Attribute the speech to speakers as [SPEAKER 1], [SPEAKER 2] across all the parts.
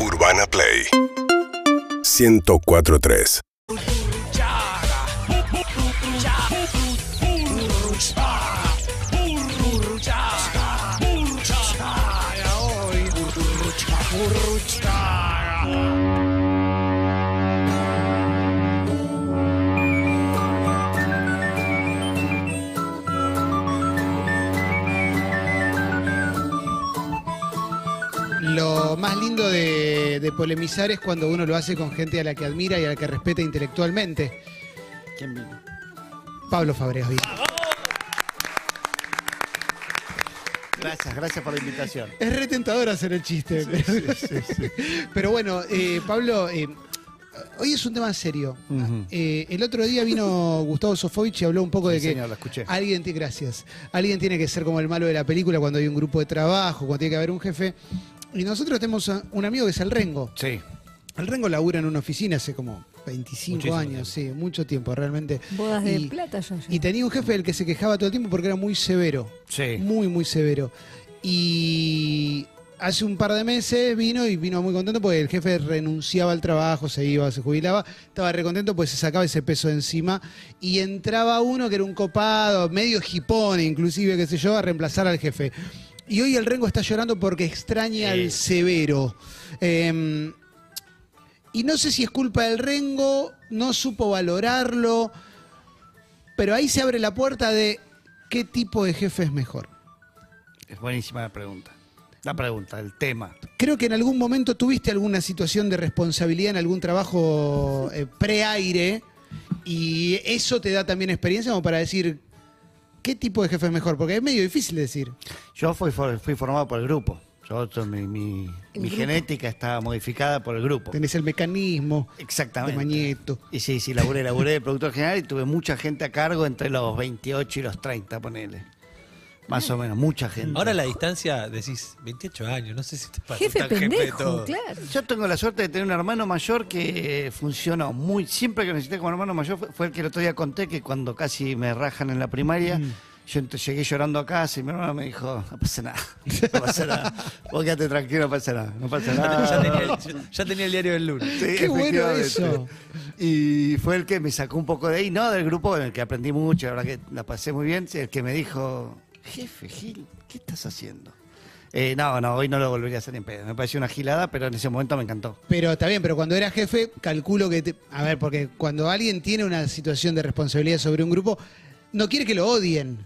[SPEAKER 1] Urbana Play. 1043
[SPEAKER 2] más lindo de, de polemizar es cuando uno lo hace con gente a la que admira y a la que respeta intelectualmente.
[SPEAKER 3] ¿Quién vino?
[SPEAKER 2] Pablo Fabregas. vino.
[SPEAKER 3] Gracias, gracias por la invitación.
[SPEAKER 2] Es retentador hacer el chiste. pero, pero bueno, eh, Pablo, eh, hoy es un tema serio. Eh, el otro día vino Gustavo Sofovich y habló un poco de que
[SPEAKER 3] señor, lo escuché.
[SPEAKER 2] alguien, gracias, alguien tiene que ser como el malo de la película cuando hay un grupo de trabajo, cuando tiene que haber un jefe. Y nosotros tenemos a- un amigo que es el Rengo.
[SPEAKER 3] Sí.
[SPEAKER 2] El Rengo labura en una oficina hace como 25
[SPEAKER 4] Muchísimo
[SPEAKER 2] años, sí, mucho tiempo realmente.
[SPEAKER 5] Bodas de
[SPEAKER 2] Y-
[SPEAKER 5] plata yo.
[SPEAKER 2] Y tenía un jefe del que se quejaba todo el tiempo porque era muy severo.
[SPEAKER 3] Sí.
[SPEAKER 2] Muy, muy severo. Y hace un par de meses vino y vino muy contento porque el jefe renunciaba al trabajo, se iba, se jubilaba. Estaba recontento porque se sacaba ese peso de encima. Y entraba uno que era un copado, medio hipón inclusive, qué sé yo, a reemplazar al jefe. Y hoy el Rengo está llorando porque extraña al severo. Em, y no sé si es culpa del Rengo, no supo valorarlo, pero ahí se abre la puerta de qué tipo de jefe es mejor.
[SPEAKER 3] Es buenísima la pregunta. La pregunta, el tema.
[SPEAKER 2] Creo que en algún momento tuviste alguna situación de responsabilidad en algún trabajo eh, pre-aire y eso te da también experiencia como para decir qué tipo de jefe es mejor, porque es medio difícil decir.
[SPEAKER 3] Yo fui, for- fui formado por el grupo. Yo, yo- mi mi-
[SPEAKER 5] El
[SPEAKER 3] mi
[SPEAKER 5] grupo.
[SPEAKER 3] genética está modificada por el grupo.
[SPEAKER 2] Tenés el mecanismo de
[SPEAKER 3] Exactamente.
[SPEAKER 2] Mañeto.
[SPEAKER 3] Y sí, sí, laburé, laburé de productor general y tuve mucha gente a cargo entre los 28 y los 30, ponele. Más o menos, mucha gente.
[SPEAKER 4] Ahora la distancia decís 28 años, no sé si te parece
[SPEAKER 5] Jefe
[SPEAKER 4] tan jefe de
[SPEAKER 5] pendejo,
[SPEAKER 4] todo.
[SPEAKER 5] claro.
[SPEAKER 3] Yo tengo la suerte de tener un hermano mayor que eh, funcionó muy. Siempre que necesité como hermano mayor fue, fue el que el otro día conté que cuando casi me rajan en la primaria, yo ent- llegué llorando a casa y mi hermano me dijo: No pasa nada, no pasa nada. Vos quédate tranquilo, no pasa nada, no pasa nada.
[SPEAKER 4] Ya tenía, el, ya tenía el diario del lunes.
[SPEAKER 3] Sí,
[SPEAKER 2] Qué bueno
[SPEAKER 3] efectivamente. Y fue el que me sacó un poco de ahí, no del grupo en el que aprendí mucho, la verdad que la pasé muy bien, el que me dijo, jefe Gil, ¿qué estás haciendo? Eh, no, no, hoy no lo volvería a hacer en pedo. Me pareció una gilada, pero en ese momento me encantó.
[SPEAKER 2] Pero está bien, pero cuando era jefe, calculo que... te- a ver, porque cuando alguien tiene una situación de responsabilidad sobre un grupo, no quiere que lo odien.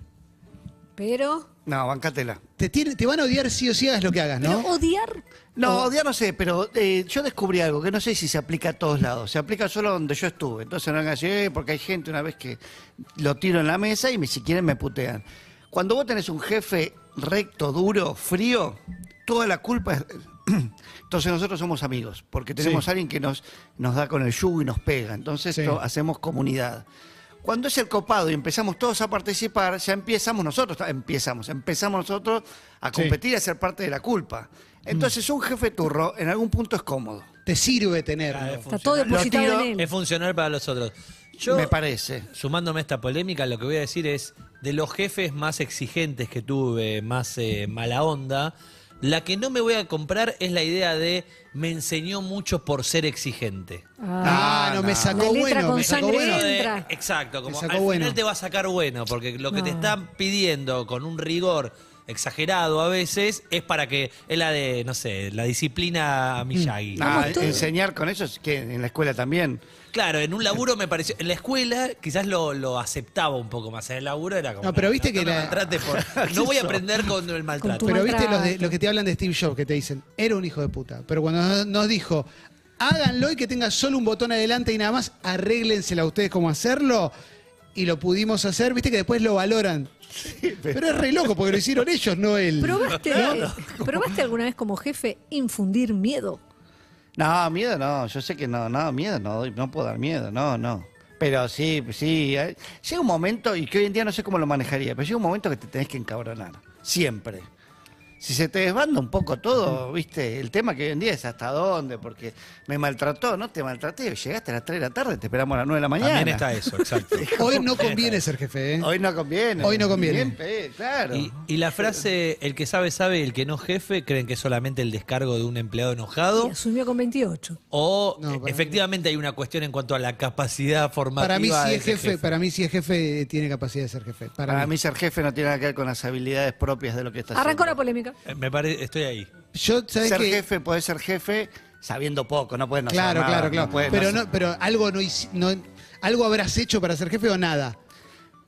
[SPEAKER 5] Pero,
[SPEAKER 3] No, bancátela.
[SPEAKER 2] Te, tiene- te van a odiar sí o sí hagas lo que hagas,
[SPEAKER 5] pero
[SPEAKER 2] ¿no?
[SPEAKER 5] odiar.
[SPEAKER 3] No, odiar no sé, pero eh, yo descubrí algo que no sé si se aplica a todos lados. Se aplica solo donde yo estuve. Entonces no vengan a decir, "Eh", porque hay gente una vez que lo tiro en la mesa y si quieren me putean. Cuando vos tenés un jefe recto, duro, frío, toda la culpa es... Entonces nosotros somos amigos, porque tenemos
[SPEAKER 2] Sí.
[SPEAKER 3] a alguien que nos, nos da con el yugo y nos pega. Entonces
[SPEAKER 2] Sí.
[SPEAKER 3] hacemos comunidad. Cuando es el copado y empezamos todos a participar, ya empiezamos nosotros, empezamos, empezamos nosotros a
[SPEAKER 2] Sí.
[SPEAKER 3] competir y a ser parte de la culpa. Entonces un jefe turro en algún punto es cómodo,
[SPEAKER 2] Te sirve tenerlo.
[SPEAKER 4] Ah,
[SPEAKER 5] Está todo depositado
[SPEAKER 3] tiro,
[SPEAKER 5] en él.
[SPEAKER 4] Es funcional para los otros. Yo,
[SPEAKER 3] me parece.
[SPEAKER 4] sumándome a esta polémica, lo que voy a decir es, de los jefes más exigentes que tuve, más eh, mala onda, la que no me voy a comprar es la idea de me enseñó mucho por ser exigente.
[SPEAKER 2] Ah, no, me sacó
[SPEAKER 5] La letra
[SPEAKER 2] bueno,
[SPEAKER 5] con
[SPEAKER 2] me sacó
[SPEAKER 5] sangre.
[SPEAKER 2] bueno.
[SPEAKER 4] Eso de-
[SPEAKER 5] entra.
[SPEAKER 4] exacto, como al
[SPEAKER 2] bueno.
[SPEAKER 4] final te va a sacar bueno, porque lo que te están pidiendo con un rigor exagerado a veces es para que es la de, no sé, la disciplina Miyagi.
[SPEAKER 3] Ah,
[SPEAKER 5] Vamos todos.
[SPEAKER 3] enseñar con eso es que en la escuela también.
[SPEAKER 4] Claro, en un laburo me pareció. En la escuela quizás lo, lo aceptaba un poco más. En el laburo era como.
[SPEAKER 2] No, pero viste que la-
[SPEAKER 4] maltrates por- no voy a aprender con el maltrato.
[SPEAKER 2] Pero viste los, de- los que te hablan de Steve Jobs, que te dicen, era un hijo de puta. Pero cuando nos- nos dijo, háganlo y que tenga solo un botón adelante y nada más, arréglensela a ustedes cómo hacerlo. Y lo pudimos hacer, viste que después lo valoran. Pero es re loco porque lo hicieron ellos, no él.
[SPEAKER 5] ¿Probaste, ¿Probaste alguna vez como jefe infundir miedo?
[SPEAKER 3] No, miedo no, yo sé que no, no, miedo no, doy- no puedo dar miedo, no, no. Pero sí, sí, eh, llega un momento, y que hoy en día no sé cómo lo manejaría, pero llega un momento que te tenés que encabronar, siempre. Si se te desbanda un poco todo, viste, el tema que hoy en día es hasta dónde, porque me maltrató, no te maltraté, llegaste a las 3 de la tarde, te esperamos a las 9 de la mañana.
[SPEAKER 4] También está eso, exacto.
[SPEAKER 2] Hoy no conviene ser jefe, ¿eh?
[SPEAKER 3] Hoy no conviene.
[SPEAKER 2] Hoy no conviene.
[SPEAKER 3] Bien, claro.
[SPEAKER 4] Y, y la frase, el que sabe, sabe, y el que no jefe, creen que es solamente el descargo de un empleado enojado.
[SPEAKER 5] Y asumió con 28.
[SPEAKER 4] O
[SPEAKER 2] No,
[SPEAKER 4] eh, efectivamente hay una cuestión en cuanto a la capacidad formativa.
[SPEAKER 2] Para mí si es jefe, para mí si es jefe tiene capacidad de ser jefe. Para,
[SPEAKER 3] Para
[SPEAKER 2] mí.
[SPEAKER 3] mí ser jefe no tiene nada que ver con las habilidades propias de lo que está
[SPEAKER 5] Arrancó la
[SPEAKER 3] haciendo.
[SPEAKER 5] polémica.
[SPEAKER 4] Eh, Me parece, estoy ahí.
[SPEAKER 2] Yo, ¿sabes
[SPEAKER 3] Ser
[SPEAKER 2] qué?
[SPEAKER 3] jefe puede ser jefe sabiendo poco, no puede no saber
[SPEAKER 2] claro,
[SPEAKER 3] nada,
[SPEAKER 2] claro, claro.
[SPEAKER 3] no
[SPEAKER 2] pero,
[SPEAKER 3] no
[SPEAKER 2] pero algo no- algo habrás hecho para ser jefe o nada.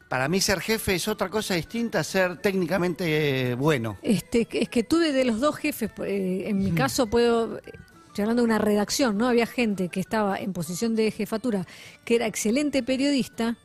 [SPEAKER 3] Para mí ser jefe es otra cosa distinta a ser técnicamente eh, bueno.
[SPEAKER 5] Este, es que tuve de los dos jefes, eh, en mi caso puedo, estoy hablando de una redacción, ¿no? Había gente que estaba en posición de jefatura, que era excelente periodista,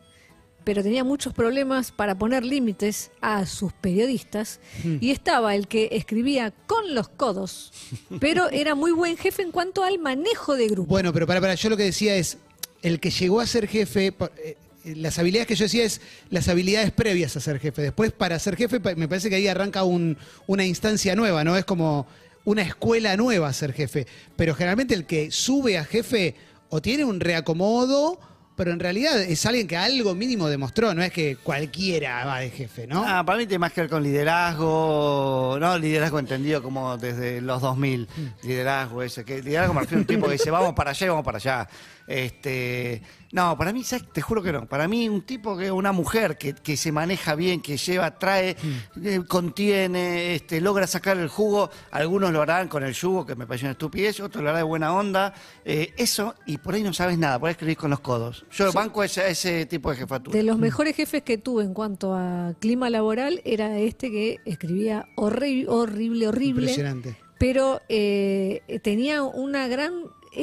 [SPEAKER 5] pero tenía muchos problemas para poner límites a sus periodistas. Y estaba el que escribía con los codos, pero era muy buen jefe en cuanto al manejo de grupo.
[SPEAKER 2] Bueno, pero para, para, yo lo que decía es, el que llegó a ser jefe, pa- eh, las habilidades que yo decía es las habilidades previas a ser jefe. Después, para ser jefe, me parece que ahí arranca un- una instancia nueva, ¿no? Es como una escuela nueva ser jefe. Pero generalmente el que sube a jefe o tiene un reacomodo, pero en realidad es alguien que algo mínimo demostró, no es que cualquiera va de jefe, ¿no?
[SPEAKER 3] Ah, para mí tiene más que ver con liderazgo, no liderazgo entendido como desde los 2000, liderazgo ese, que liderazgo me refiero a un tipo que dice vamos para allá y vamos para allá. Este, no, para mí, ¿sabes? te juro que no. Para mí un tipo que una mujer que, que se maneja bien, que lleva, trae, eh, contiene, este, logra sacar el jugo. Algunos lo harán con el yugo, que me parece una estupidez, otros lo harán de buena onda. Eh, eso, y por ahí no sabes nada, por ahí escribís con los codos. Yo banco ese, ese tipo de jefatura.
[SPEAKER 5] De los mejores jefes que tuve en cuanto a clima laboral era este que escribía horri- horrible, horrible.
[SPEAKER 2] Impresionante.
[SPEAKER 5] Pero eh, tenía una gran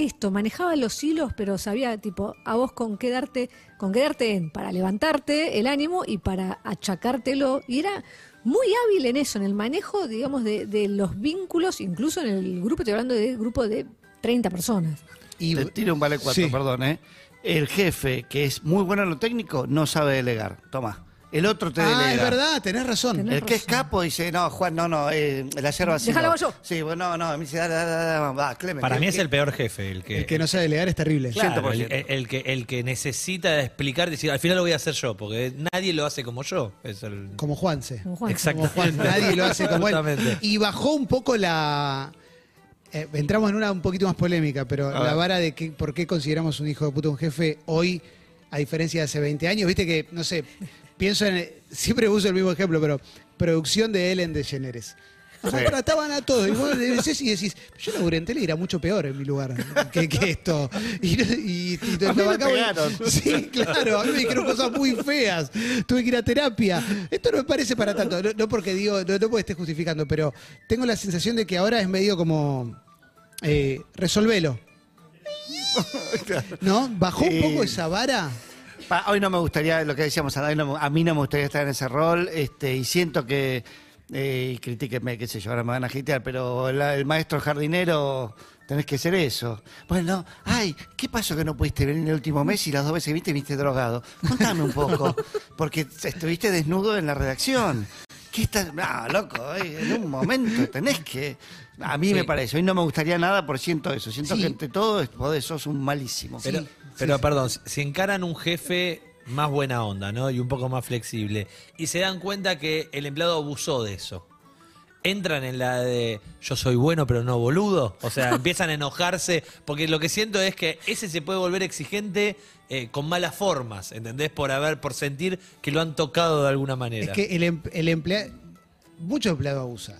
[SPEAKER 5] esto, manejaba los hilos, pero sabía tipo a vos con qué darte, con qué darte en para levantarte el ánimo y para achacártelo. Y era muy hábil en eso, en el manejo, digamos, de, de los vínculos, incluso en el grupo, estoy hablando de grupo de 30 personas.
[SPEAKER 2] Y,
[SPEAKER 3] Te tiro un vale cuatro,
[SPEAKER 2] Sí.
[SPEAKER 3] perdón, ¿eh? El jefe, que es muy bueno en lo técnico, no sabe delegar. Toma. El otro te
[SPEAKER 2] ah,
[SPEAKER 3] delega.
[SPEAKER 2] es verdad, tenés razón.
[SPEAKER 5] Tenés
[SPEAKER 3] El que es capo dice, no, Juan, no, no, eh, la yerba sí.
[SPEAKER 5] Déjala
[SPEAKER 3] no.
[SPEAKER 5] vos yo.
[SPEAKER 3] Sí, bueno, no, no, me dice, dale, dale, dale, va, Clemen.
[SPEAKER 4] Para
[SPEAKER 3] que-
[SPEAKER 4] mí es
[SPEAKER 3] que-
[SPEAKER 4] el peor jefe, el que,
[SPEAKER 2] El que no sabe delegar es terrible.
[SPEAKER 4] Claro, el,
[SPEAKER 3] 100%.
[SPEAKER 4] el- el que, el que necesita explicar, decir, al final lo voy a hacer yo, porque nadie lo hace como yo. Es el...
[SPEAKER 2] Como Juanse.
[SPEAKER 5] Como Juan.
[SPEAKER 4] Exacto.
[SPEAKER 2] Como Juan, nadie lo hace como él.
[SPEAKER 4] Exactamente.
[SPEAKER 2] Y bajó un poco la. eh, entramos en una un poquito más polémica, pero la
[SPEAKER 3] ver.
[SPEAKER 2] vara de que, por qué consideramos un hijo de puta un jefe hoy, a diferencia de hace 20 años. Viste que, no sé, pienso en. Siempre uso el mismo ejemplo, pero producción de Ellen DeGeneres. Nos
[SPEAKER 3] Sí.
[SPEAKER 2] trataban a todos. Y vos decís y decís, yo laburé en tele y era mucho peor en mi lugar que, que esto. Y, y, y te-
[SPEAKER 3] A mí me
[SPEAKER 2] acabo-
[SPEAKER 3] pegaron.
[SPEAKER 2] Sí, claro, a mí me dijeron cosas muy feas. Tuve que ir a terapia. Esto no me parece para tanto. No, no porque digo, no, no porque esté justificando, pero tengo la sensación de que ahora es medio como. Eh, resolvelo. ¿No? ¿Bajó un poco esa vara?
[SPEAKER 3] Pa- hoy no me gustaría, lo que decíamos, a, no- a mí no me gustaría estar en ese rol, este, y siento que, eh, y critíquenme, qué sé yo, ahora me van a agitear, pero la- el maestro jardinero, tenés que ser eso. Bueno, ay, ¿qué pasó que no pudiste venir el último mes y las dos veces que viste, viste drogado? Contame un poco, porque estuviste desnudo en la redacción. ¿Qué estás? No, loco, eh, en un momento tenés que... A mí
[SPEAKER 4] Sí.
[SPEAKER 3] me parece, hoy no me gustaría nada por siento eso, siento
[SPEAKER 2] Sí.
[SPEAKER 3] que entre todo vos sos un malísimo.
[SPEAKER 4] Pero,
[SPEAKER 2] Sí,
[SPEAKER 4] pero
[SPEAKER 2] sí.
[SPEAKER 4] perdón, si- si encaran un jefe más buena onda, ¿no? Y un poco más flexible, y se dan cuenta que el empleado abusó de eso. Entran en la de yo soy bueno pero no boludo. O sea, empiezan a enojarse. Porque lo que siento es que ese se puede volver exigente eh, con malas formas, ¿entendés? Por haber, por sentir que lo han tocado de alguna manera.
[SPEAKER 2] Es que el, em- el empleado. Mucho empleado abusa.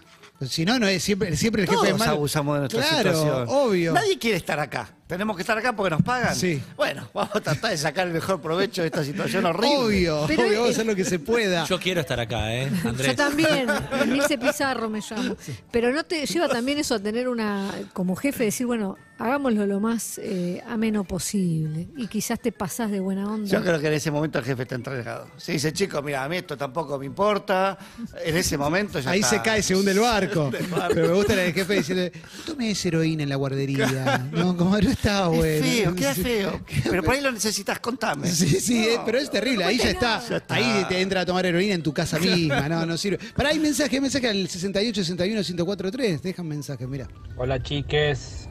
[SPEAKER 2] Si no, no es siempre, siempre el jefe
[SPEAKER 3] Todos
[SPEAKER 2] es malo.
[SPEAKER 3] abusamos de nuestra
[SPEAKER 2] claro,
[SPEAKER 3] situación.
[SPEAKER 2] obvio.
[SPEAKER 3] Nadie quiere estar acá. Tenemos que estar acá porque nos pagan.
[SPEAKER 2] Sí.
[SPEAKER 3] Bueno, vamos a tratar de sacar el mejor provecho de esta situación horrible.
[SPEAKER 2] Obvio,
[SPEAKER 5] Pero
[SPEAKER 2] obvio, vamos a hacer lo que se pueda.
[SPEAKER 4] Yo quiero estar acá, ¿eh, Andrés?
[SPEAKER 5] Yo también, Emilce Pizarro me llamo. Pero no te lleva también eso a tener una, como jefe, decir, bueno, hagámoslo lo más eh, ameno posible. Y quizás te pasás de buena onda.
[SPEAKER 3] Yo creo que en ese momento el jefe está entregado. Se dice, chicos, mira, a mí esto tampoco me importa. En ese momento ya
[SPEAKER 2] Ahí
[SPEAKER 3] está.
[SPEAKER 2] se cae, se hunde el barco. Pero me gusta el jefe diciendo, tome esa heroína en la guardería. No, como, está
[SPEAKER 3] Es
[SPEAKER 2] bueno.
[SPEAKER 3] feo, queda feo. Pero por ahí lo necesitas, contame.
[SPEAKER 2] Sí, sí, eh, pero es terrible. Ahí ya está.
[SPEAKER 3] Ya está.
[SPEAKER 2] Ahí te entra a tomar heroína en tu casa misma. No, no sirve. Para hay mensaje, mensaje al 68 61 1043. Dejan mensaje, mira.
[SPEAKER 1] Hola chiques.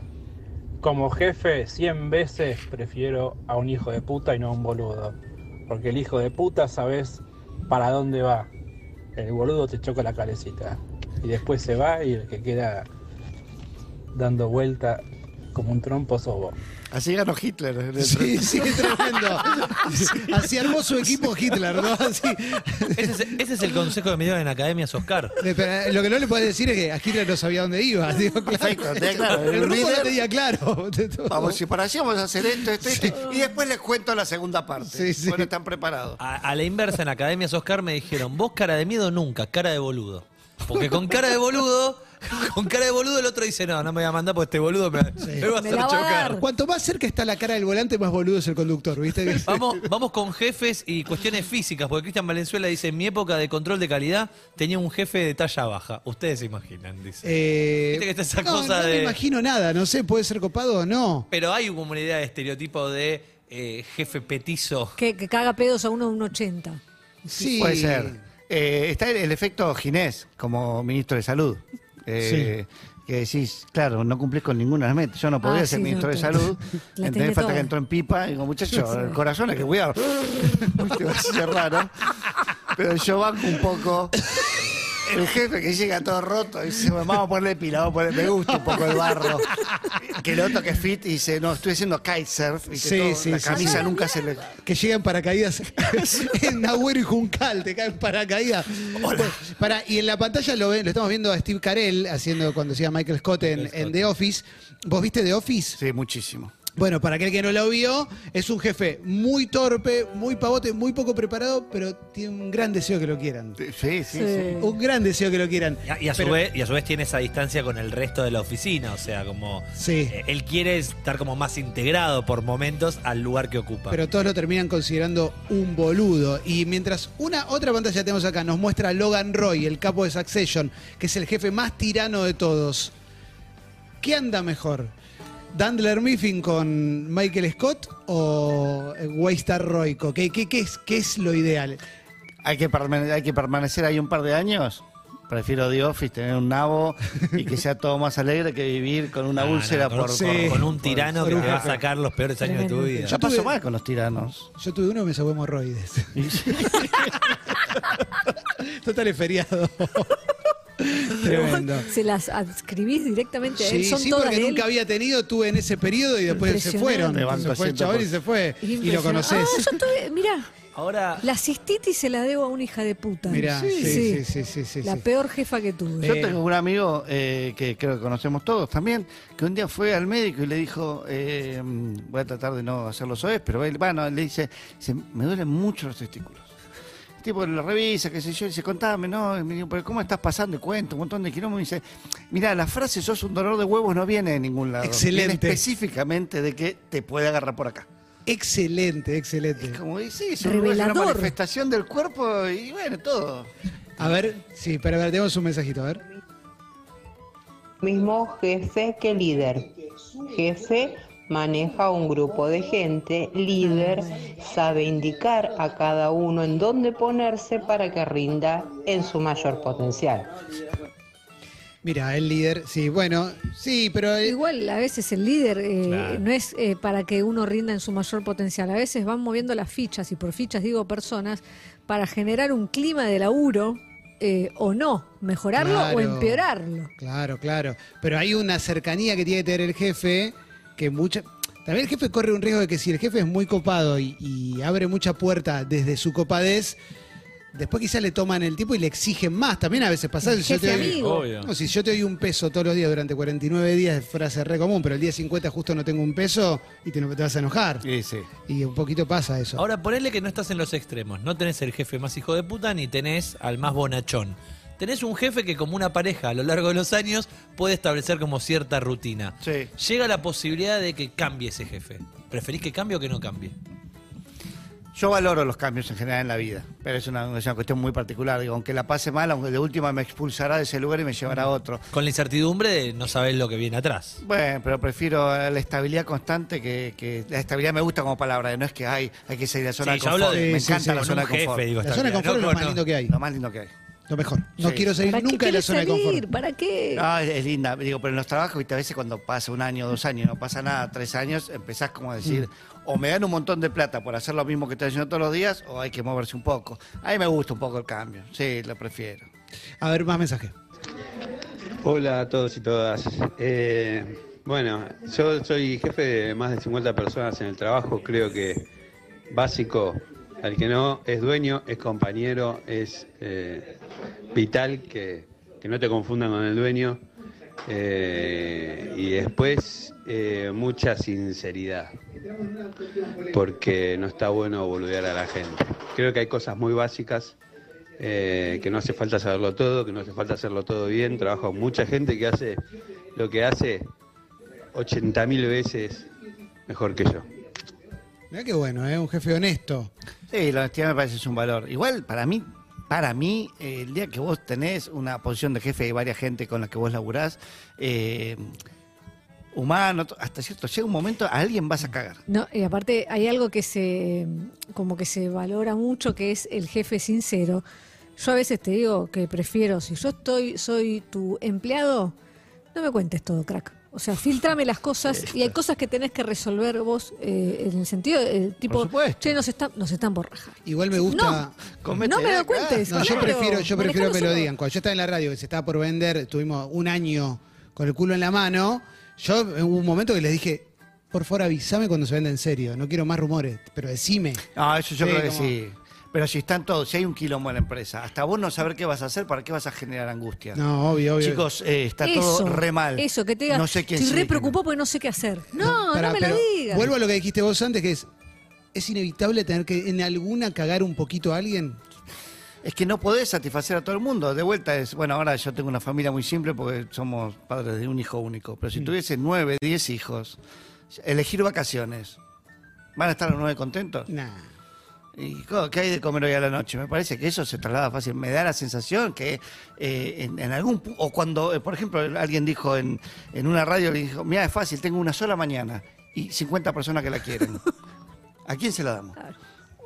[SPEAKER 1] Como jefe, 100 veces prefiero a un hijo de puta y no a un boludo. Porque el hijo de puta sabes para dónde va. El boludo te choca la calecita. Y después se va y el que queda dando vuelta como un trompo sos vos.
[SPEAKER 3] Así ganó Hitler. el-
[SPEAKER 2] Sí, sí, tremendo. Así armó su equipo Hitler, ¿no? Así.
[SPEAKER 4] Ese es, ese es el consejo que me dieron en Academias Oscar.
[SPEAKER 2] Eh, pero lo que no le puedes decir es que a Hitler no sabía dónde iba. Digo, claro.
[SPEAKER 3] Perfecto, claro.
[SPEAKER 2] El
[SPEAKER 3] El
[SPEAKER 2] no
[SPEAKER 3] líder-
[SPEAKER 2] tenía claro.
[SPEAKER 3] Vamos, si para así vamos a hacer esto, esto, esto. Y después les cuento la segunda parte.
[SPEAKER 2] Sí, sí.
[SPEAKER 3] Bueno, están preparados.
[SPEAKER 4] A, a la inversa, en Academias Oscar me dijeron, vos cara de miedo nunca, cara de boludo. Porque con cara de boludo, con cara de boludo el otro dice, no, no me voy a mandar porque este boludo me, me va a
[SPEAKER 5] Me
[SPEAKER 4] hacer
[SPEAKER 5] la va a
[SPEAKER 4] chocar.
[SPEAKER 5] dar.
[SPEAKER 2] Cuanto más cerca está la cara del volante, más boludo es el conductor, ¿viste?
[SPEAKER 4] Vamos, vamos con jefes y cuestiones físicas, porque Cristian Valenzuela dice, en mi época de control de calidad tenía un jefe de talla baja. Ustedes se imaginan, dice.
[SPEAKER 2] Eh,
[SPEAKER 4] Viste que está esa
[SPEAKER 2] no,
[SPEAKER 4] cosa
[SPEAKER 2] no
[SPEAKER 4] de-
[SPEAKER 2] me imagino nada, no sé, puede ser copado o no.
[SPEAKER 4] Pero hay como una idea de estereotipo de eh, jefe petizo.
[SPEAKER 5] Que, que caga pedos a uno de un 80.
[SPEAKER 2] Sí.
[SPEAKER 3] Puede ser. Eh, está el, el efecto Ginés como ministro de Salud. Eh, Que decís, claro, no cumplís con ninguna de las metas. Yo no podría
[SPEAKER 5] Ah,
[SPEAKER 3] ser
[SPEAKER 5] sí,
[SPEAKER 3] ministro de salud. ¿entendés? Falta
[SPEAKER 5] toda.
[SPEAKER 3] que entró en pipa. Y digo, muchacho, el corazón hay que cuidar. Te va a ser raro. Pero yo banco un poco. El jefe que llega todo roto y dice, vamos a ponerle pila, vamos a ponerle, me gusta un poco el barro. Que el otro que es fit y dice, no, estoy haciendo kitesurf. Y
[SPEAKER 2] Sí, sí,
[SPEAKER 3] la
[SPEAKER 2] sí,
[SPEAKER 3] camisa nunca se le...
[SPEAKER 2] Que llegan paracaídas en Nahuero y Juncal, te caen paracaídas. Para, y en la pantalla lo, ven- lo estamos viendo a Steve Carell haciendo cuando hacía Michael Scott en, en The Office. ¿Vos viste The Office?
[SPEAKER 3] Sí, muchísimo.
[SPEAKER 2] Bueno, para aquel que no lo vio, es un jefe muy torpe, muy pavote, muy poco preparado, pero tiene un gran deseo que lo quieran.
[SPEAKER 3] Sí, sí, sí.
[SPEAKER 5] Sí.
[SPEAKER 2] Un gran deseo que lo quieran.
[SPEAKER 4] Y a, y a su vez, y a su vez tiene esa distancia con el resto de la oficina, o sea, como
[SPEAKER 2] Sí.
[SPEAKER 4] eh, él quiere estar como más integrado por momentos al lugar que ocupa.
[SPEAKER 2] pero todos lo terminan considerando un boludo. Y mientras una otra pantalla tenemos acá, nos muestra a Logan Roy, el capo de Succession, que es el jefe más tirano de todos. ¿Qué anda mejor? ¿Dandler Miffin con Michael Scott o eh, Waystar Royco? ¿Qué, qué, qué es, ¿Qué es lo ideal?
[SPEAKER 3] Hay que, hay que permanecer ahí un par de años. Prefiero The Office, tener un nabo y que sea todo más alegre que vivir con una
[SPEAKER 4] No, no,
[SPEAKER 3] úlcera
[SPEAKER 4] con,
[SPEAKER 3] por,
[SPEAKER 2] sí.
[SPEAKER 3] por-
[SPEAKER 4] con un tirano
[SPEAKER 2] por
[SPEAKER 4] que
[SPEAKER 2] un
[SPEAKER 4] te va a
[SPEAKER 2] jefe.
[SPEAKER 4] sacar los peores años de tu vida.
[SPEAKER 3] Ya pasó mal con los tiranos.
[SPEAKER 2] Yo tuve uno y me sacó hemorroides. Total es feriado. Tremendo.
[SPEAKER 5] Se las adscribís directamente a él.
[SPEAKER 2] Sí,
[SPEAKER 5] Son
[SPEAKER 2] sí,
[SPEAKER 5] todas
[SPEAKER 2] porque
[SPEAKER 5] de él.
[SPEAKER 2] nunca había tenido, tuve en ese periodo y después se fueron. Se fue el
[SPEAKER 3] 100%.
[SPEAKER 2] chabón y se fue. Y lo conoces.
[SPEAKER 5] Ah, yo tuve, mirá,
[SPEAKER 4] Ahora,
[SPEAKER 5] la cistitis se la debo a una hija de puta.
[SPEAKER 2] Mirá, sí, sí, sí, sí, sí,
[SPEAKER 5] La
[SPEAKER 2] sí.
[SPEAKER 5] peor jefa que tuve.
[SPEAKER 3] Yo tengo un amigo eh, que creo que conocemos todos también, que un día fue al médico y le dijo, eh, voy a tratar de no hacerlo soez, pero él, bueno, le dice, dice, me duelen mucho los testículos. Tipo lo revisa, qué sé yo, y dice, contame, ¿no? Y me digo, pero ¿cómo estás pasando? Y cuento un montón de kilómetros. Y dice, mira, la frase sos un dolor de huevos no viene de ningún lado.
[SPEAKER 2] Excelente.
[SPEAKER 3] Viene específicamente de que te puede agarrar por acá.
[SPEAKER 2] Excelente, excelente.
[SPEAKER 3] Es como, y sí, una manifestación del cuerpo y bueno, todo.
[SPEAKER 2] A ver, sí, pero a ver, tenemos un mensajito, a ver.
[SPEAKER 6] Mismo jefe que líder. Jefe maneja un grupo de gente, líder sabe indicar a cada uno en dónde ponerse para que rinda en su mayor potencial.
[SPEAKER 2] Mira, el líder, sí, bueno, sí, pero eh,
[SPEAKER 5] Igual a veces el líder eh,
[SPEAKER 4] Claro.
[SPEAKER 5] no es eh, para que uno rinda en su mayor potencial. A veces van moviendo las fichas, y por fichas digo personas, para generar un clima de laburo eh, o no, mejorarlo
[SPEAKER 2] Claro.
[SPEAKER 5] o empeorarlo.
[SPEAKER 2] Claro, claro. Pero hay una cercanía que tiene que tener el jefe que mucha. También el jefe corre un riesgo de que si el jefe es muy copado y, y abre mucha puerta desde su copadez, después quizás le toman el tipo y le exigen más. También a veces pasa.
[SPEAKER 5] El
[SPEAKER 2] si yo te doy-. No, si yo te doy un peso todos los días durante 49 días, es frase re común, pero el día 50 justo no tengo un peso y te, te vas a enojar.
[SPEAKER 3] Sí, sí.
[SPEAKER 2] Y un poquito pasa eso.
[SPEAKER 4] ahora ponele que no estás en los extremos. No tenés el jefe más hijo de puta ni tenés al más bonachón. Tenés un jefe que como una pareja a lo largo de los años puede establecer como cierta rutina.
[SPEAKER 3] Sí.
[SPEAKER 4] Llega la posibilidad de que cambie ese jefe. ¿Preferís que cambie o que no cambie?
[SPEAKER 3] Yo valoro los cambios en general en la vida, pero es una, es una cuestión muy particular. Digo, aunque la pase mal, aunque de última me expulsará de ese lugar y me llevará a otro.
[SPEAKER 4] Con la incertidumbre de no saber lo que viene atrás.
[SPEAKER 3] Bueno, pero prefiero la estabilidad constante que, que- la estabilidad me gusta como palabra, no es que hay, hay que salir de la zona
[SPEAKER 4] Sí,
[SPEAKER 3] de
[SPEAKER 4] yo hablo
[SPEAKER 3] confort.
[SPEAKER 4] de-
[SPEAKER 3] me
[SPEAKER 2] sí,
[SPEAKER 3] encanta
[SPEAKER 2] sí,
[SPEAKER 3] la zona
[SPEAKER 4] un
[SPEAKER 3] de confort.
[SPEAKER 4] jefe, digo,
[SPEAKER 2] La zona de confort es
[SPEAKER 4] No,
[SPEAKER 2] lo más
[SPEAKER 4] no.
[SPEAKER 2] lindo que hay.
[SPEAKER 3] Lo más lindo que hay.
[SPEAKER 2] Lo mejor. No
[SPEAKER 3] Sí.
[SPEAKER 2] quiero salir
[SPEAKER 5] ¿Para qué
[SPEAKER 2] nunca de la
[SPEAKER 5] querés
[SPEAKER 2] zona de
[SPEAKER 5] salir?
[SPEAKER 2] confort.
[SPEAKER 5] ¿Para qué?
[SPEAKER 3] Ah, es, es linda, digo, pero en los trabajos, viste, a veces cuando pasa un año, dos años, no pasa nada, tres años, empezás como a decir, o me dan un montón de plata por hacer lo mismo que estoy haciendo todos los días, o hay que moverse un poco. A mí me gusta un poco el cambio, sí, lo prefiero.
[SPEAKER 2] A ver, más mensajes.
[SPEAKER 7] Hola a todos y todas. Eh, bueno, yo soy jefe de más de 50 personas en el trabajo. Creo que básico, al que no es dueño, es compañero, es eh, vital que, que no te confundan con el dueño. Eh, y después, eh, mucha sinceridad, porque no está bueno boludear a la gente. Creo que hay cosas muy básicas que no hace falta saberlo todo, que no hace falta hacerlo todo bien. Trabajo con mucha gente que hace lo que hace 80.000 veces mejor que yo.
[SPEAKER 2] Mirá qué bueno, ¿eh? Un jefe honesto.
[SPEAKER 3] Sí, la honestidad me parece es un valor. Igual, para mí, para mí, eh, el día que vos tenés una posición de jefe y varias gente con la que vos laburás, eh, humano, hasta cierto, llega un momento, a alguien vas a cagar.
[SPEAKER 5] No, y aparte hay algo que se como que se valora mucho que es el jefe sincero. Yo a veces te digo que prefiero, si yo estoy, soy tu empleado, no me cuentes todo, crack. O sea, filtrame las cosas y hay cosas que tenés que resolver vos eh, en el sentido, eh, tipo,
[SPEAKER 3] supuesto.
[SPEAKER 5] che, nos están, nos están por rajar.
[SPEAKER 2] Igual me gusta.
[SPEAKER 3] Comete
[SPEAKER 5] no me lo cuentes.
[SPEAKER 2] No, yo
[SPEAKER 5] claro,
[SPEAKER 2] prefiero, yo prefiero que me lo digan. Cuando yo estaba en la radio, que se estaba por vender, tuvimos un año con el culo en la mano. Yo hubo un momento que les dije, por favor avísame cuando se venda en serio. No quiero más rumores, pero decime.
[SPEAKER 3] No, eso yo
[SPEAKER 2] Sí,
[SPEAKER 3] creo que
[SPEAKER 2] como-
[SPEAKER 3] sí. Pero si están todos, si hay un quilombo en la empresa, hasta vos no saber qué vas a hacer, ¿para qué vas a generar angustia?
[SPEAKER 2] No, obvio, obvio.
[SPEAKER 3] Chicos, eh, está
[SPEAKER 5] Eso,
[SPEAKER 3] todo re mal.
[SPEAKER 5] Eso, que te diga,
[SPEAKER 3] No sé quién
[SPEAKER 5] estoy re preocupado porque no sé qué hacer. No,
[SPEAKER 2] Pará,
[SPEAKER 5] no me lo digas.
[SPEAKER 2] Vuelvo a lo que dijiste vos antes, que es, es inevitable tener que en alguna cagar un poquito a alguien.
[SPEAKER 3] Es que no podés satisfacer a todo el mundo. De vuelta es, bueno, ahora yo tengo una familia muy simple porque somos padres de un hijo único. Pero si
[SPEAKER 2] Mm.
[SPEAKER 3] tuviese nueve, diez hijos, elegir vacaciones, ¿van a estar los nueve contentos?
[SPEAKER 2] Nah.
[SPEAKER 3] ¿Y qué hay de comer hoy a la noche? Me parece que eso se traslada fácil. Me da la sensación que eh, en, en algún... O cuando, eh, por ejemplo, alguien dijo en, en una radio, le dijo, mira, es fácil, tengo una sola mañana y 50 personas que la quieren. ¿A quién se la damos?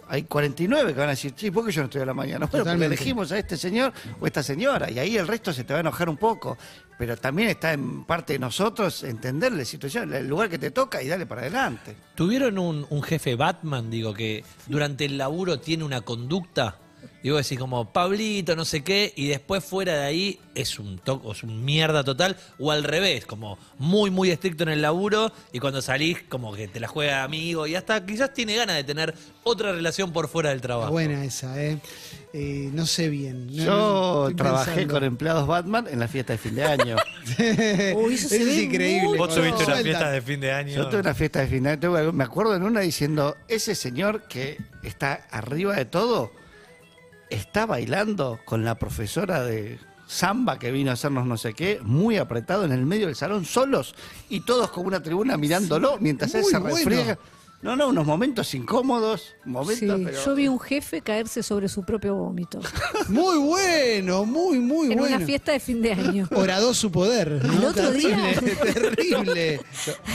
[SPEAKER 3] Hay 49 que van a decir, sí, ¿por qué yo no estoy a la mañana? Bueno, porque
[SPEAKER 2] Totalmente.
[SPEAKER 3] elegimos a este señor o esta señora y ahí el resto se te va a enojar un poco. Pero también está en parte de nosotros entender la situación, el lugar que te toca y darle para adelante.
[SPEAKER 4] ¿Tuvieron un jefe Batman, digo, que durante el laburo tiene una conducta? Digo, decir como Pablito, no sé qué, y después fuera de ahí es un toco, es un mierda total, o al revés, como muy, muy estricto en el laburo, y cuando salís, como que te la juega amigo, y hasta quizás tiene ganas de tener otra relación por fuera del
[SPEAKER 2] Está
[SPEAKER 4] trabajo.
[SPEAKER 2] buena esa, ¿eh? Eh, No sé bien. No-
[SPEAKER 3] Yo trabajé
[SPEAKER 2] pensando.
[SPEAKER 3] con empleados Batman en la fiesta de fin de año.
[SPEAKER 5] Uy, eso se
[SPEAKER 2] es
[SPEAKER 5] ve
[SPEAKER 2] increíble.
[SPEAKER 5] mucho.
[SPEAKER 4] Vos tuviste una fiesta de fin de año.
[SPEAKER 3] Yo tuve una fiesta de fin de año, me acuerdo en una diciendo, ese señor que está arriba de todo, está bailando con la profesora de samba que vino a hacernos no sé qué, muy apretado en el medio del salón, solos, y todos con una tribuna mirándolo mientras él se
[SPEAKER 2] bueno.
[SPEAKER 3] refriega. No, no, unos momentos incómodos, momentos,
[SPEAKER 5] Sí,
[SPEAKER 3] pero...
[SPEAKER 5] yo vi un jefe caerse sobre su propio vómito
[SPEAKER 2] Muy bueno, muy, muy
[SPEAKER 5] en
[SPEAKER 2] bueno.
[SPEAKER 5] una fiesta de fin de año.
[SPEAKER 2] Horadó su poder.
[SPEAKER 5] Al
[SPEAKER 2] ¿no?
[SPEAKER 5] otro día.
[SPEAKER 2] Terrible, terrible.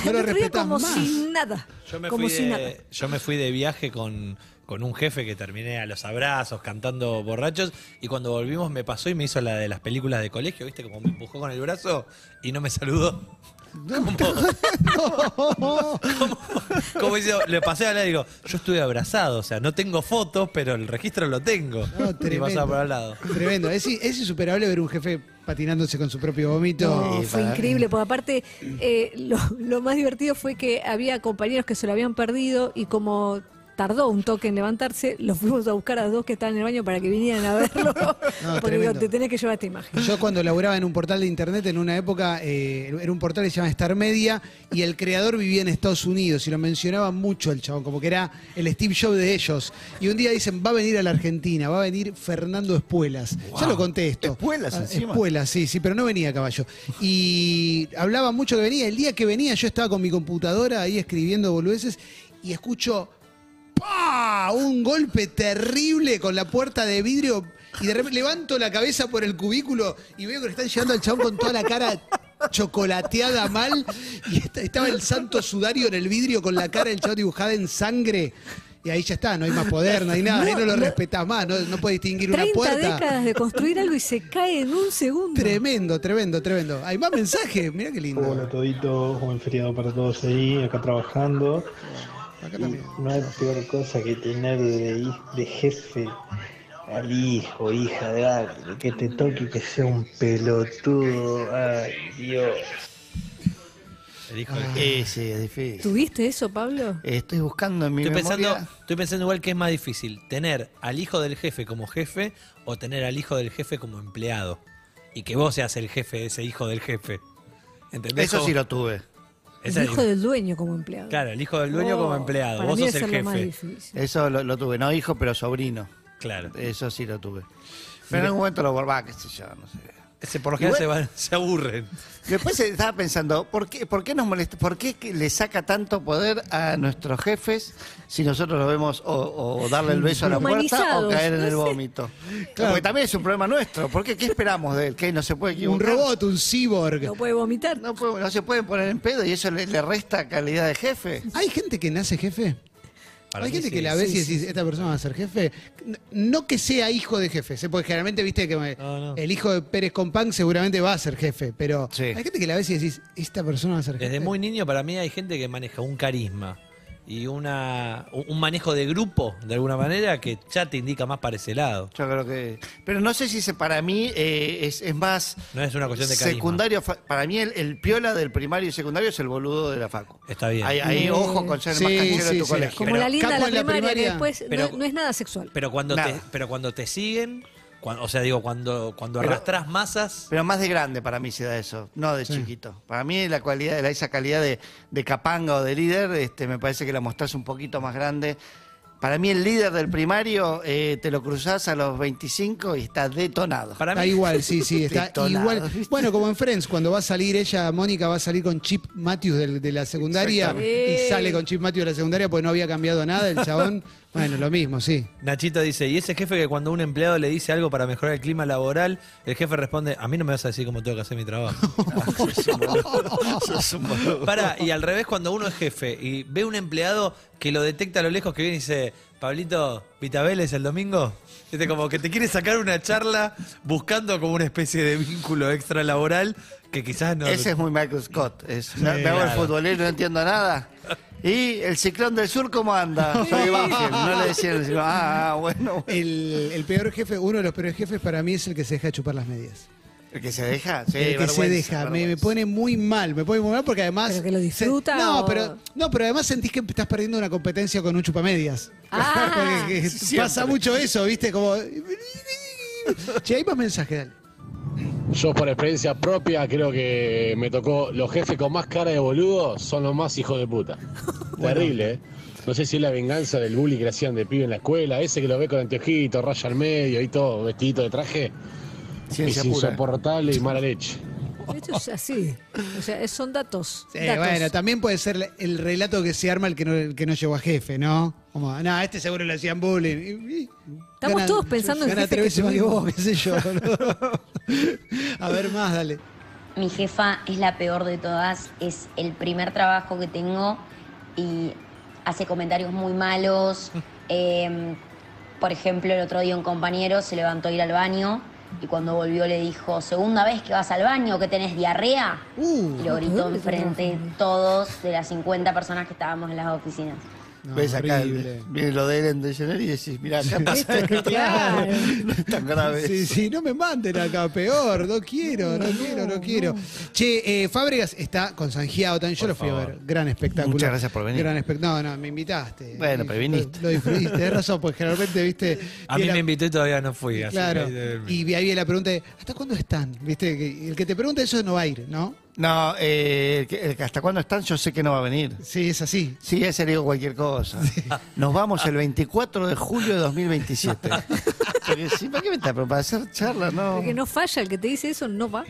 [SPEAKER 2] No
[SPEAKER 5] El
[SPEAKER 2] lo respetás
[SPEAKER 5] como
[SPEAKER 2] más.
[SPEAKER 5] si nada.
[SPEAKER 4] Yo me,
[SPEAKER 5] como
[SPEAKER 4] fui
[SPEAKER 5] si nada.
[SPEAKER 4] de, yo me fui de viaje con, con un jefe que terminé a los abrazos, cantando borrachos, y cuando volvimos me pasó y me hizo la de las películas de colegio, ¿viste? Como me empujó con el brazo y no me saludó. Como, como, como dice, le pasé a hablar y digo, yo estuve abrazado, o sea, no tengo fotos, pero el registro lo tengo.
[SPEAKER 2] No,
[SPEAKER 4] y
[SPEAKER 2] tremendo.
[SPEAKER 4] pasaba por al lado.
[SPEAKER 2] Tremendo. Es, es insuperable ver un jefe patinándose con su propio vómito.
[SPEAKER 5] No,
[SPEAKER 3] Sí,
[SPEAKER 5] fue
[SPEAKER 3] para-
[SPEAKER 5] increíble, porque aparte eh, lo, lo más divertido fue que había compañeros que se lo habían perdido y como tardó un toque en levantarse, los fuimos a buscar a dos que estaban en el baño para que vinieran a verlo, porque digo, te tenés que llevar esta imagen.
[SPEAKER 2] Yo cuando laburaba en un portal de internet en una época, eh, era un portal que se llama Star Media y el creador vivía en Estados Unidos y lo mencionaban mucho el chabón, como que era el Steve Jobs de ellos. Y un día dicen, va a venir a la Argentina, va a venir Fernando Espuelas. Ya lo conté esto.
[SPEAKER 3] Espuelas encima.
[SPEAKER 2] Espuelas, sí, sí, pero no venía a caballo. Y hablaba mucho que venía. El día que venía yo estaba con mi computadora ahí escribiendo boludeces y escucho... ¡pah! Un golpe terrible con la puerta de vidrio y de repente levanto la cabeza por el cubículo y veo que le están llegando al chabón con toda la cara chocolateada mal y esta- estaba el santo sudario en el vidrio con la cara del chabón dibujada en sangre. Y ahí ya está, no hay más poder, no hay nada, ahí no lo respetás más, no, no puedes distinguir una
[SPEAKER 5] 30
[SPEAKER 2] puerta.
[SPEAKER 5] décadas de construir algo y se cae en un segundo.
[SPEAKER 2] Tremendo, tremendo, tremendo. Hay más mensajes, mira qué lindo.
[SPEAKER 8] Hola todito, buen feriado para todos ahí, acá trabajando.
[SPEAKER 2] Acá
[SPEAKER 8] Y
[SPEAKER 2] también.
[SPEAKER 8] no hay peor cosa que tener de, de jefe al hijo, hija de alguien, que te toque y que sea un pelotudo. Ay, Dios.
[SPEAKER 4] El hijo del-
[SPEAKER 3] Eh, sí, es difícil.
[SPEAKER 5] ¿Tuviste eso, Pablo?
[SPEAKER 3] Estoy buscando en mi
[SPEAKER 4] Estoy
[SPEAKER 3] memoria.
[SPEAKER 4] pensando, estoy pensando igual que es más difícil, tener al hijo del jefe como jefe o tener al hijo del jefe como empleado. Y que vos seas el jefe de ese hijo del jefe. ¿Entendés?
[SPEAKER 3] Eso sí lo tuve.
[SPEAKER 4] Esa
[SPEAKER 5] el
[SPEAKER 4] es-
[SPEAKER 5] hijo del dueño como empleado.
[SPEAKER 4] Claro, el hijo del dueño
[SPEAKER 5] Oh,
[SPEAKER 4] como empleado.
[SPEAKER 5] para
[SPEAKER 4] Vos
[SPEAKER 5] mí
[SPEAKER 4] sos el jefe.
[SPEAKER 3] Eso lo, lo tuve. No hijo, pero sobrino.
[SPEAKER 4] Claro.
[SPEAKER 3] Eso sí lo tuve. Pero en algún momento lo volvá, qué sé yo, no sé.
[SPEAKER 4] Ese por lo general se, van- se aburren.
[SPEAKER 3] Después estaba pensando, ¿por qué, ¿por qué nos molesta? ¿Por qué le saca tanto poder a nuestros jefes si nosotros lo vemos o, o darle el beso a la puerta o caer en el vómito? Porque también es un problema nuestro. ¿Por qué? ¿Qué esperamos de él? ¿Que no se puede
[SPEAKER 2] Un robot, un cyborg.
[SPEAKER 5] No puede vomitar.
[SPEAKER 3] No, puede- no se pueden poner en pedo y eso le, le resta calidad de jefe.
[SPEAKER 2] ¿Hay gente que nace jefe?
[SPEAKER 4] Para
[SPEAKER 2] Hay gente
[SPEAKER 4] sí.
[SPEAKER 2] que la ves
[SPEAKER 5] Sí,
[SPEAKER 2] y decís, esta persona va a ser jefe. No que sea hijo de jefe, ¿eh? porque generalmente viste que me-
[SPEAKER 4] No, no.
[SPEAKER 2] el hijo de Pérez Compán seguramente va a ser jefe, pero hay gente que la ves y decís, esta persona va a ser jefe.
[SPEAKER 4] Desde muy niño para mí hay gente que maneja un carisma y una un manejo de grupo, de alguna manera, que ya te indica más para ese lado.
[SPEAKER 3] Yo creo que. Pero no sé si se, para mí eh, es, es más.
[SPEAKER 4] No es una cuestión de carisma.
[SPEAKER 3] secundario. Para mí, el, el piola del primario y secundario es el boludo de la Facu.
[SPEAKER 4] Está bien.
[SPEAKER 3] Ahí, ahí,
[SPEAKER 5] Eh,
[SPEAKER 3] ojo con ser el más
[SPEAKER 2] sí,
[SPEAKER 3] canchero de
[SPEAKER 2] sí,
[SPEAKER 3] tu
[SPEAKER 2] sí.
[SPEAKER 3] colegio.
[SPEAKER 5] Como
[SPEAKER 4] Pero
[SPEAKER 5] la linda de la
[SPEAKER 2] en la
[SPEAKER 5] primaria, que
[SPEAKER 2] primaria,
[SPEAKER 5] después
[SPEAKER 4] pero-
[SPEAKER 5] no, no es nada sexual.
[SPEAKER 4] Pero cuando te,
[SPEAKER 3] Nada.
[SPEAKER 4] pero cuando te siguen, o sea, digo, cuando, cuando
[SPEAKER 3] Pero-
[SPEAKER 4] arrastras masas,
[SPEAKER 3] Pero más de grande para mí se da eso, no de chiquito. Para mí la cualidad, la- esa calidad de, de capanga o de líder, este, me parece que la mostrás un poquito más grande. Para mí el líder del primario eh, te lo cruzás a los 25 y está detonado.
[SPEAKER 4] para
[SPEAKER 2] Está
[SPEAKER 4] mí
[SPEAKER 2] igual, sí, sí, está
[SPEAKER 3] Detonado,
[SPEAKER 2] igual.
[SPEAKER 3] ¿viste?
[SPEAKER 2] Bueno, como en Friends, cuando va a salir ella, Mónica va a salir con Chip Matthews del- de, la secundaria y sale con Chip Matthews de la secundaria porque no había cambiado nada, el chabón, bueno, lo mismo, sí.
[SPEAKER 4] Nachito dice, y ese jefe que cuando un empleado le dice algo para mejorar el clima laboral, el jefe responde, a mí no me vas a decir cómo tengo que hacer mi trabajo. Para, y al revés, cuando uno es jefe y ve un empleado que lo detecta a lo lejos que viene y dice, Pablito, ¿Vitabeles el domingo? Este, como que te quiere sacar una charla buscando como una especie de vínculo extra laboral que quizás no...
[SPEAKER 3] Ese es muy Michael Scott. Es, me, me hago el
[SPEAKER 4] claro.
[SPEAKER 3] futbolero, no entiendo nada. ¿Y el ciclón del sur cómo anda? Soy. No le decían, el ciclón. ah, ah, bueno.
[SPEAKER 2] El, el peor jefe, uno de los peores jefes para mí es el que se deja de chupar las medias.
[SPEAKER 3] ¿El que se deja? Sí,
[SPEAKER 2] el que se deja, me, pone muy mal, me pone muy mal porque además...
[SPEAKER 5] ¿Pero que lo disfruta
[SPEAKER 2] se- no,
[SPEAKER 5] o-
[SPEAKER 2] pero, no, pero además sentís que estás perdiendo una competencia con un chupamedias.
[SPEAKER 5] Ah,
[SPEAKER 2] Porque que pasa mucho eso, ¿viste? Como... Che, hay más mensajes, dale.
[SPEAKER 9] Yo por experiencia propia creo que me tocó los jefes con más cara de boludo son los más hijos de puta. Terrible, ¿eh? No sé si es la venganza del bullying que le hacían de pibe en la escuela, ese que lo ve con anteojito, raya al medio y todo, vestidito de traje,
[SPEAKER 3] Ciencia
[SPEAKER 9] es
[SPEAKER 3] pura.
[SPEAKER 9] insoportable y mala leche.
[SPEAKER 5] esto es así. O sea, es- son datos.
[SPEAKER 2] Sí,
[SPEAKER 5] datos.
[SPEAKER 2] bueno, también puede ser el relato que se arma el que no, el que no llegó a jefe, ¿no? Como, no, este seguro le hacían bullying.
[SPEAKER 5] Estamos todos pensando en
[SPEAKER 2] gana
[SPEAKER 5] jefe
[SPEAKER 2] tres veces
[SPEAKER 5] que
[SPEAKER 2] más que
[SPEAKER 5] tuvimos.
[SPEAKER 2] vos, qué sé yo. boludo. a ver más, dale.
[SPEAKER 10] Mi jefa es la peor de todas, es el primer trabajo que tengo y hace comentarios muy malos. Eh, por ejemplo, el otro día un compañero se levantó a ir al baño y cuando volvió le dijo, segunda vez que vas al baño, que tenés diarrea.
[SPEAKER 2] Uh,
[SPEAKER 10] Y lo gritó
[SPEAKER 5] ¿dónde
[SPEAKER 10] enfrente de todos de las 50 personas que estábamos en las oficinas.
[SPEAKER 2] No,
[SPEAKER 3] Ves acá,
[SPEAKER 2] horrible.
[SPEAKER 3] viene lo de Ellen DeGeneres y decís, mira, acá pasa
[SPEAKER 5] Esto, claro.
[SPEAKER 3] No es tan grave.
[SPEAKER 2] Sí, sí, no me manden acá, peor, no quiero, no, quiero, no quiero. Che, eh, Fábregas está con Sangiao también, yo
[SPEAKER 4] Por
[SPEAKER 2] lo fui a ver, gran espectáculo.
[SPEAKER 3] Muchas gracias por venir.
[SPEAKER 2] Gran espect- no, no, me invitaste.
[SPEAKER 3] Bueno, pero viniste.
[SPEAKER 2] Lo, lo disfrutiste, tenés razón, porque generalmente, viste...
[SPEAKER 4] A mí me invitó y todavía no fui. así
[SPEAKER 2] Claro,
[SPEAKER 4] que-
[SPEAKER 2] y ahí viene la pregunta de, ¿hasta cuándo están? ¿Viste? El que te pregunta eso no va a ir, ¿no?
[SPEAKER 3] No, eh, el que- el que hasta cuándo están yo sé que no va a venir.
[SPEAKER 2] Sí, es así.
[SPEAKER 3] Sí, ese le digo cualquier cosa. Nos vamos el 24 de julio de 2027. Porque sí, ¿para qué me está? Pero para hacer charla, no.
[SPEAKER 5] Porque no falla, el que te dice eso no va.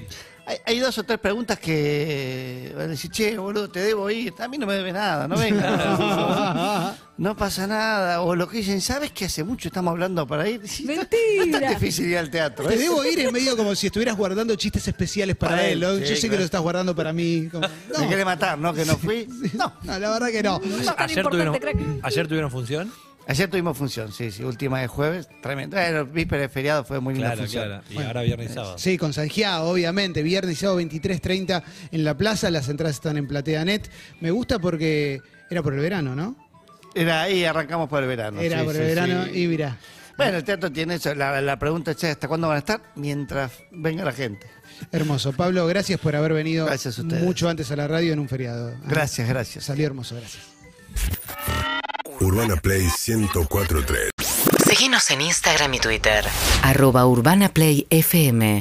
[SPEAKER 3] Hay, hay dos o tres preguntas que van a decir, che, boludo, te debo ir. A mí no me debe nada, no venga. no pasa nada. O lo que dicen, ¿sabes que hace mucho estamos hablando para ir? Sí,
[SPEAKER 5] Mentira.
[SPEAKER 3] No es tan difícil ir al teatro.
[SPEAKER 2] Te
[SPEAKER 3] ¿eh?
[SPEAKER 2] debo ir en medio como si estuvieras guardando chistes especiales para,
[SPEAKER 3] Para
[SPEAKER 2] él.
[SPEAKER 3] él,
[SPEAKER 2] ¿no?
[SPEAKER 3] sí,
[SPEAKER 2] Yo sé que lo estás guardando para mí. como-
[SPEAKER 3] Me quiere matar, ¿no? Que no fui. No.
[SPEAKER 2] no, la verdad que no.
[SPEAKER 5] No
[SPEAKER 4] Ayer tuvieron, ayer tuvieron función.
[SPEAKER 3] Ayer tuvimos función, sí, sí, última de jueves, tremendo. Bueno, víspera de feriado fue muy linda
[SPEAKER 4] Claro,
[SPEAKER 3] función.
[SPEAKER 4] claro. Y ahora viernes y sábado.
[SPEAKER 2] Sí, con Sanjiao, obviamente. Viernes y sábado 23.30 en la plaza. Las entradas están en PlateaNet. Me gusta porque era por el verano, ¿no?
[SPEAKER 3] Era ahí, arrancamos por el verano.
[SPEAKER 2] Era
[SPEAKER 3] sí,
[SPEAKER 2] por
[SPEAKER 3] sí,
[SPEAKER 2] el verano
[SPEAKER 3] sí.
[SPEAKER 2] y mirá.
[SPEAKER 3] Bueno, el teatro tiene eso. La, la pregunta es, ¿hasta cuándo van a estar? Mientras venga la gente.
[SPEAKER 2] Hermoso. Pablo, gracias por haber venido
[SPEAKER 3] Gracias a
[SPEAKER 2] mucho antes a la radio en un feriado.
[SPEAKER 3] Gracias, gracias.
[SPEAKER 2] Salió hermoso, gracias.
[SPEAKER 11] Urbana Play 1043.
[SPEAKER 12] Síguenos en Instagram y Twitter. Arroba Urbana Play FM.